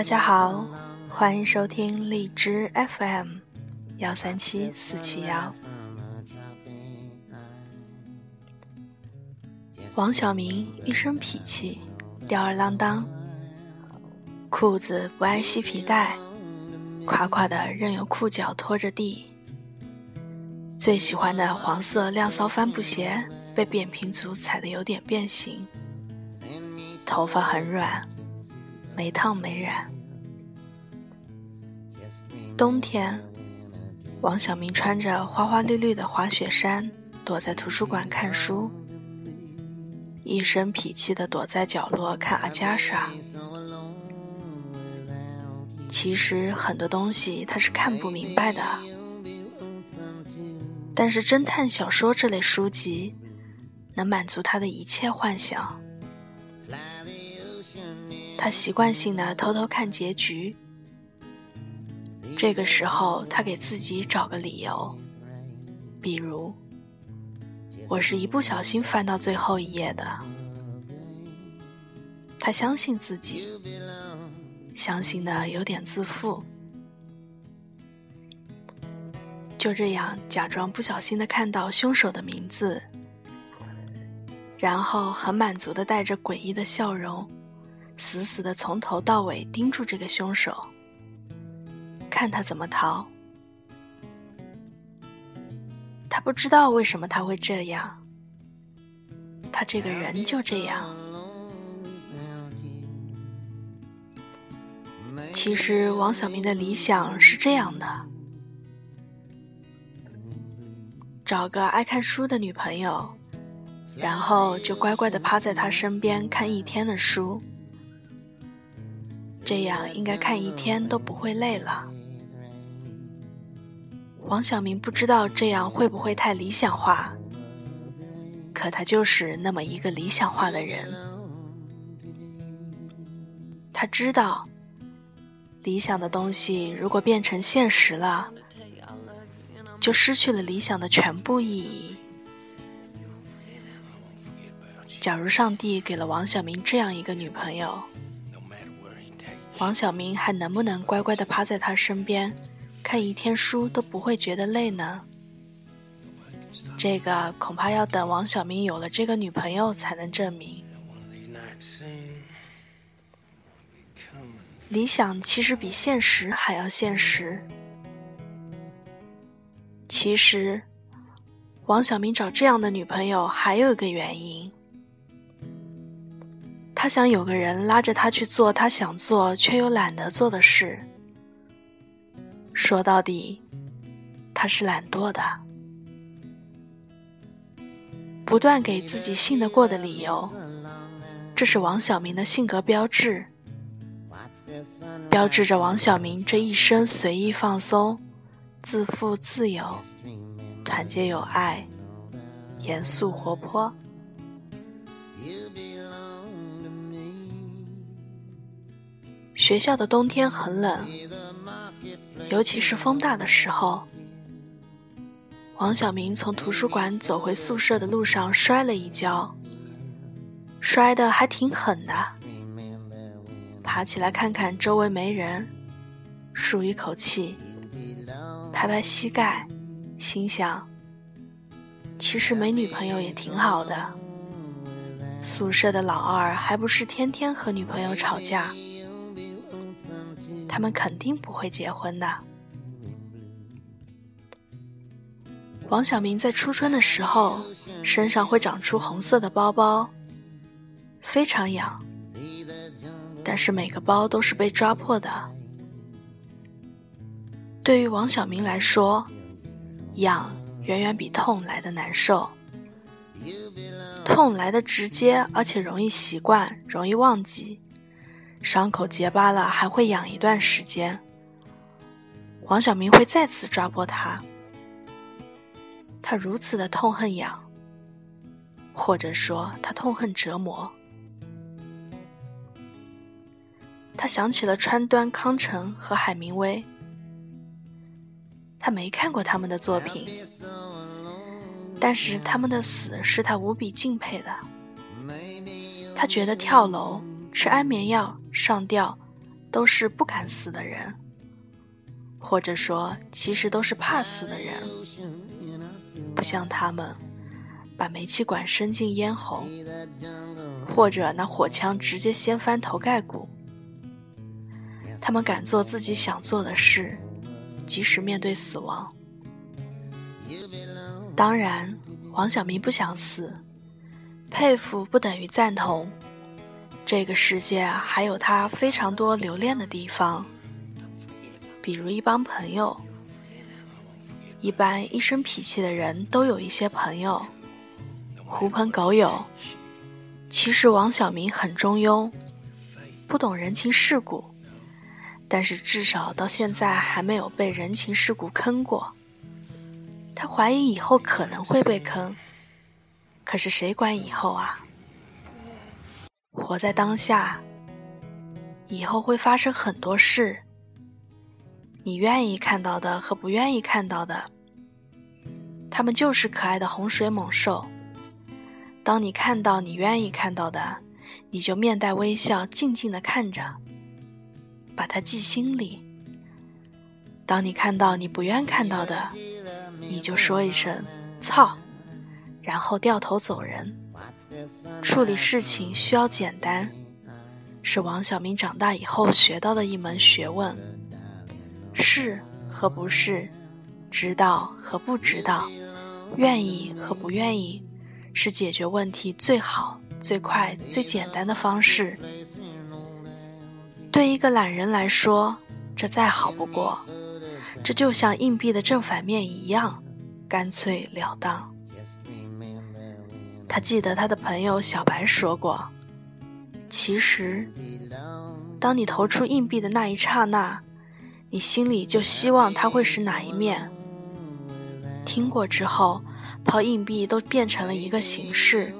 大家好，欢迎收听荔枝 FM 幺三七四七幺。王小明一身痞气，吊儿郎当，裤子不爱系皮带，垮垮的任由裤脚拖着地。最喜欢的黄色亮骚帆布鞋被扁平足踩得有点变形，头发很软。没烫没染。冬天，王小明穿着花花绿绿的滑雪衫，躲在图书馆看书，一身痞气的躲在角落看阿加莎。其实很多东西他是看不明白的，但是侦探小说这类书籍能满足他的一切幻想。他习惯性的偷偷看结局，这个时候他给自己找个理由，比如我是一不小心翻到最后一页的。他相信自己，相信的有点自负，就这样假装不小心的看到凶手的名字，然后很满足的带着诡异的笑容。死死的从头到尾盯住这个凶手，看他怎么逃。他不知道为什么他会这样，他这个人就这样。其实王小明的理想是这样的：找个爱看书的女朋友，然后就乖乖的趴在他身边看一天的书。这样应该看一天都不会累了。王小明不知道这样会不会太理想化，可他就是那么一个理想化的人。他知道，理想的东西如果变成现实了，就失去了理想的全部意义。假如上帝给了王小明这样一个女朋友。王小明还能不能乖乖的趴在他身边，看一天书都不会觉得累呢？这个恐怕要等王小明有了这个女朋友才能证明。理想其实比现实还要现实。其实，王小明找这样的女朋友还有一个原因。他想有个人拉着他去做他想做却又懒得做的事。说到底，他是懒惰的。不断给自己信得过的理由，这是王小明的性格标志，标志着王小明这一生随意放松、自负自由、团结友爱、严肃活泼。学校的冬天很冷，尤其是风大的时候。王小明从图书馆走回宿舍的路上摔了一跤，摔得还挺狠的。爬起来看看周围没人，舒一口气，拍拍膝盖，心想：其实没女朋友也挺好的。宿舍的老二还不是天天和女朋友吵架。他们肯定不会结婚的。王小明在初春的时候，身上会长出红色的包包，非常痒。但是每个包都是被抓破的。对于王小明来说，痒远远比痛来的难受。痛来的直接，而且容易习惯，容易忘记。伤口结疤了，还会痒一段时间。黄晓明会再次抓破它，他如此的痛恨痒，或者说他痛恨折磨。他想起了川端康成和海明威，他没看过他们的作品，但是他们的死是他无比敬佩的。他觉得跳楼。吃安眠药、上吊，都是不敢死的人，或者说，其实都是怕死的人。不像他们，把煤气管伸进咽喉，或者拿火枪直接掀翻头盖骨。他们敢做自己想做的事，即使面对死亡。当然，王小明不想死，佩服不等于赞同。这个世界还有他非常多留恋的地方，比如一帮朋友。一般一身脾气的人都有一些朋友，狐朋狗友。其实王小明很中庸，不懂人情世故，但是至少到现在还没有被人情世故坑过。他怀疑以后可能会被坑，可是谁管以后啊？活在当下，以后会发生很多事。你愿意看到的和不愿意看到的，他们就是可爱的洪水猛兽。当你看到你愿意看到的，你就面带微笑，静静的看着，把它记心里。当你看到你不愿看到的，你就说一声“操”，然后掉头走人。处理事情需要简单，是王小明长大以后学到的一门学问。是和不是，知道和不知道，愿意和不愿意，是解决问题最好、最快、最简单的方式。对一个懒人来说，这再好不过。这就像硬币的正反面一样，干脆了当。他记得他的朋友小白说过：“其实，当你投出硬币的那一刹那，你心里就希望它会是哪一面。听过之后，抛硬币都变成了一个形式，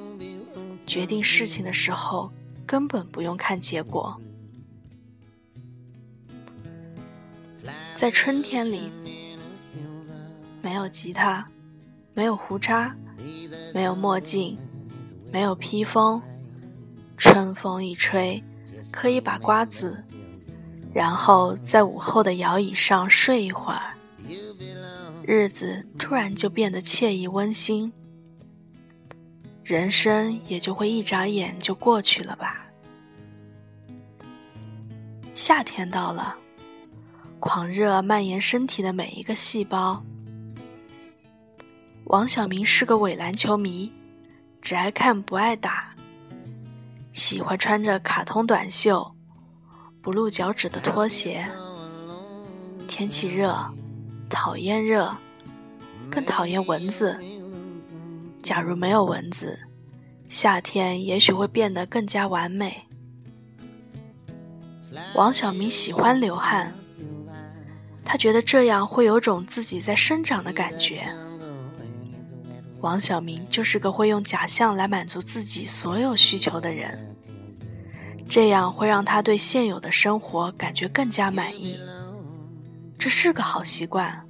决定事情的时候根本不用看结果。在春天里，没有吉他，没有胡渣。”没有墨镜，没有披风，春风一吹，可以把瓜子，然后在午后的摇椅上睡一会儿，日子突然就变得惬意温馨，人生也就会一眨眼就过去了吧。夏天到了，狂热蔓延身体的每一个细胞。王小明是个伪篮球迷，只爱看不爱打，喜欢穿着卡通短袖、不露脚趾的拖鞋。天气热，讨厌热，更讨厌蚊子。假如没有蚊子，夏天也许会变得更加完美。王小明喜欢流汗，他觉得这样会有种自己在生长的感觉。王小明就是个会用假象来满足自己所有需求的人，这样会让他对现有的生活感觉更加满意。这是个好习惯。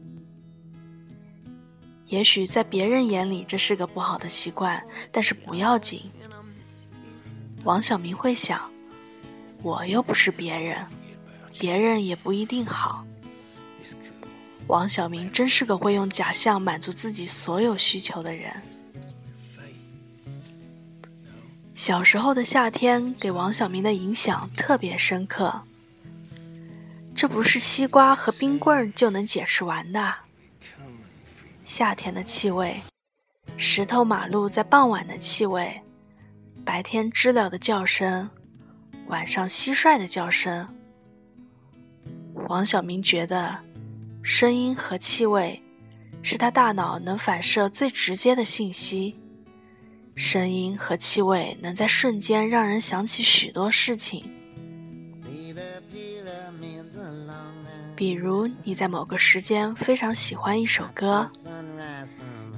也许在别人眼里这是个不好的习惯，但是不要紧。王小明会想，我又不是别人，别人也不一定好。王小明真是个会用假象满足自己所有需求的人。小时候的夏天给王小明的影响特别深刻，这不是西瓜和冰棍就能解释完的。夏天的气味，石头马路在傍晚的气味，白天知了的叫声，晚上蟋蟀的叫声。王小明觉得。声音和气味，是他大脑能反射最直接的信息。声音和气味能在瞬间让人想起许多事情。比如你在某个时间非常喜欢一首歌，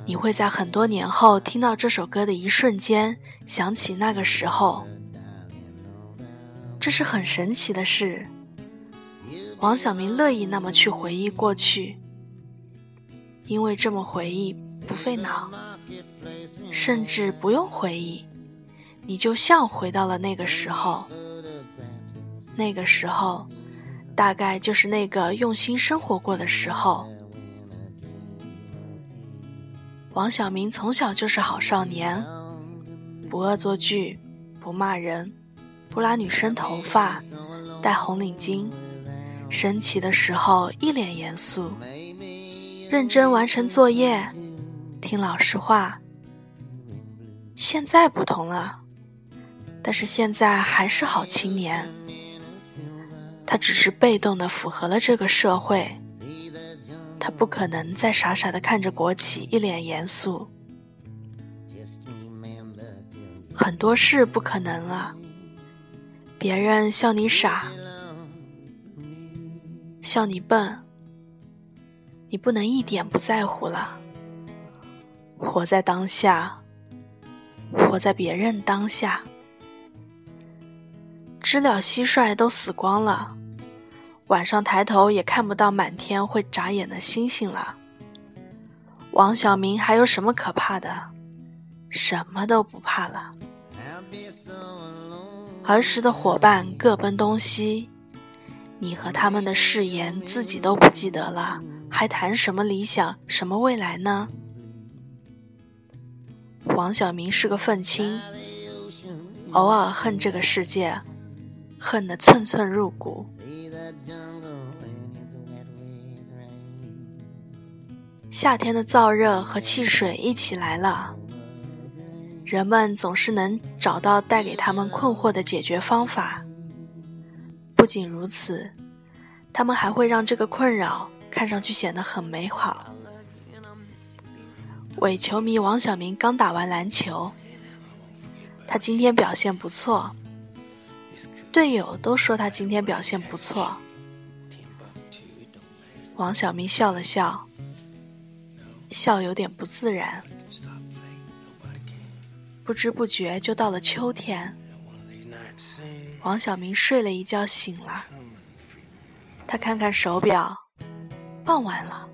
你会在很多年后听到这首歌的一瞬间想起那个时候。这是很神奇的事。王小明乐意那么去回忆过去，因为这么回忆不费脑，甚至不用回忆，你就像回到了那个时候。那个时候，大概就是那个用心生活过的时候。王小明从小就是好少年，不恶作剧，不骂人，不拉女生头发，戴红领巾，升旗的时候一脸严肃，认真完成作业，听老师话。现在不同了，但是现在还是好青年。他只是被动的符合了这个社会，他不可能再傻傻的看着国旗，一脸严肃。很多事不可能了，别人笑你傻，笑你笨，你不能一点不在乎了。活在当下，活在别人当下。知了蟋蟀都死光了，晚上抬头也看不到满天会眨眼的星星了。王小明还有什么可怕的？什么都不怕了。儿时的伙伴各奔东西，你和他们的誓言自己都不记得了，还谈什么理想、什么未来呢？王小明是个愤青，偶尔恨这个世界。恨得寸寸入骨。夏天的燥热和汽水一起来了，人们总是能找到带给他们困惑的解决方法。不仅如此，他们还会让这个困扰看上去显得很美好。伪球迷王小明刚打完篮球，他今天表现不错。队友都说他今天表现不错。王小明笑了笑，笑有点不自然。不知不觉就到了秋天，王小明睡了一觉醒了，他看看手表，傍晚了，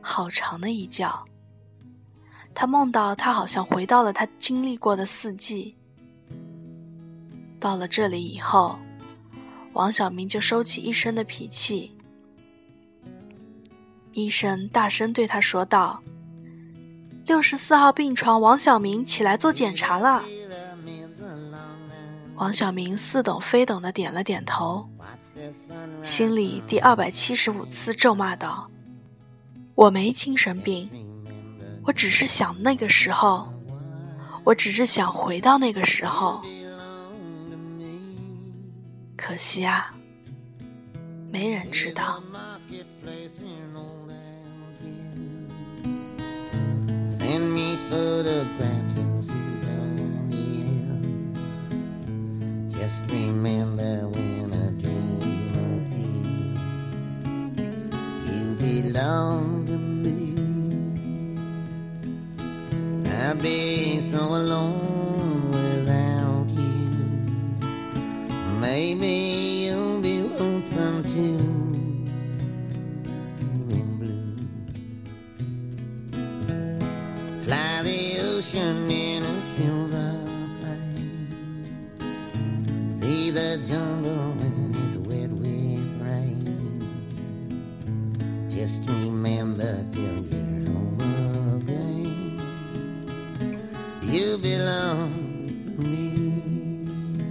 好长的一觉。他梦到他好像回到了他经历过的四季。到了这里以后，王小明就收起一身的脾气。医生大声对他说道：“六十四号病床，王小明起来做检查了。”王小明似懂非懂的点了点头，心里第二百七十五次咒骂道：“我没精神病，我只是想那个时候，我只是想回到那个时候。”可惜啊，没人知道。Too. In blue. Fly the ocean in a silver